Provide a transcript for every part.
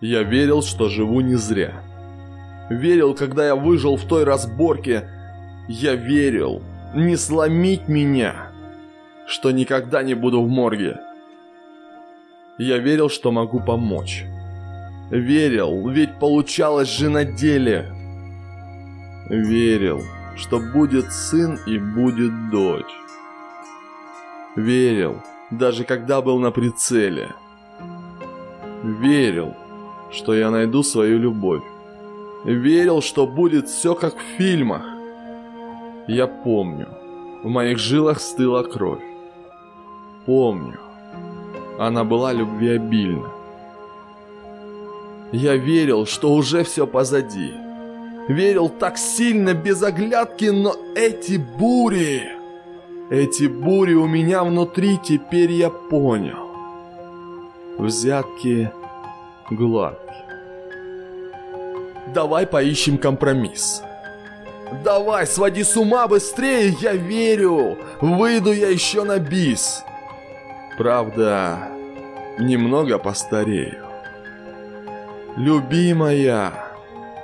Я верил, что живу не зря. Верил, когда я выжил в той разборке. Я верил, не сломить меня, что никогда не буду в морге. Я верил, что могу помочь. Верил, ведь получалось же на деле. Верил, что будет сын и будет дочь. Верил, даже когда был на прицеле. Верил, что я найду свою любовь. Верил, что будет все как в фильмах. Я помню, в моих жилах стыла кровь. Помню, она была любвеобильна. Я верил, что уже все позади. Верил так сильно, без оглядки, но эти бури... Эти бури у меня внутри, теперь я понял. Взятки гладкие. Давай поищем компромисс. Давай, своди с ума быстрее, я верю. Выйду я еще на бис. Правда, немного постарею. Любимая,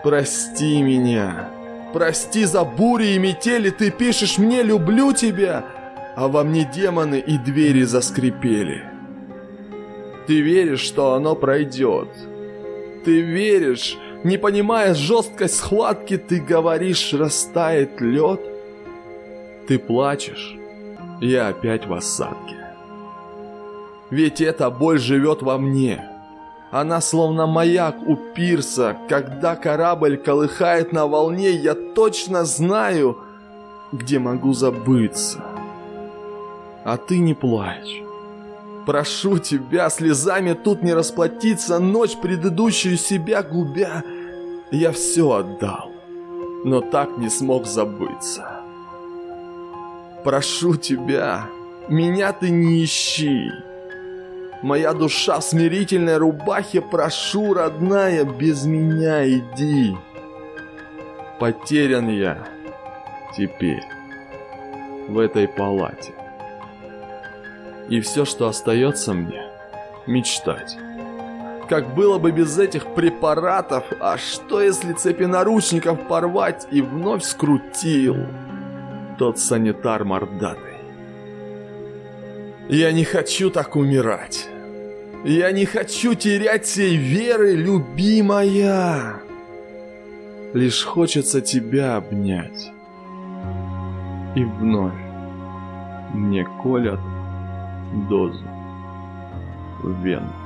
прости меня. Прости за бури и метели, ты пишешь мне «люблю тебя», а во мне демоны и двери заскрипели. Ты веришь, что оно пройдет. Ты веришь, не понимая жесткость схватки, ты говоришь, растает лед. Ты плачешь, я опять в осадке. Ведь эта боль живет во мне. Она словно маяк у пирса. Когда корабль колыхает на волне, я точно знаю, где могу забыться. А ты не плачь. Прошу тебя, слезами тут не расплатиться, ночь предыдущую себя губя. Я все отдал, но так не смог забыться. Прошу тебя, меня ты не ищи. Моя душа в смирительной рубахе, прошу, родная, без меня иди. Потерян я теперь в этой палате. И все, что остается мне, мечтать. Как было бы без этих препаратов, а что если цепи наручников порвать и вновь скрутил тот санитар мордатый? Я не хочу так умирать. Я не хочу терять всей веры, любимая. Лишь хочется тебя обнять. И вновь мне колят 12. Vendo.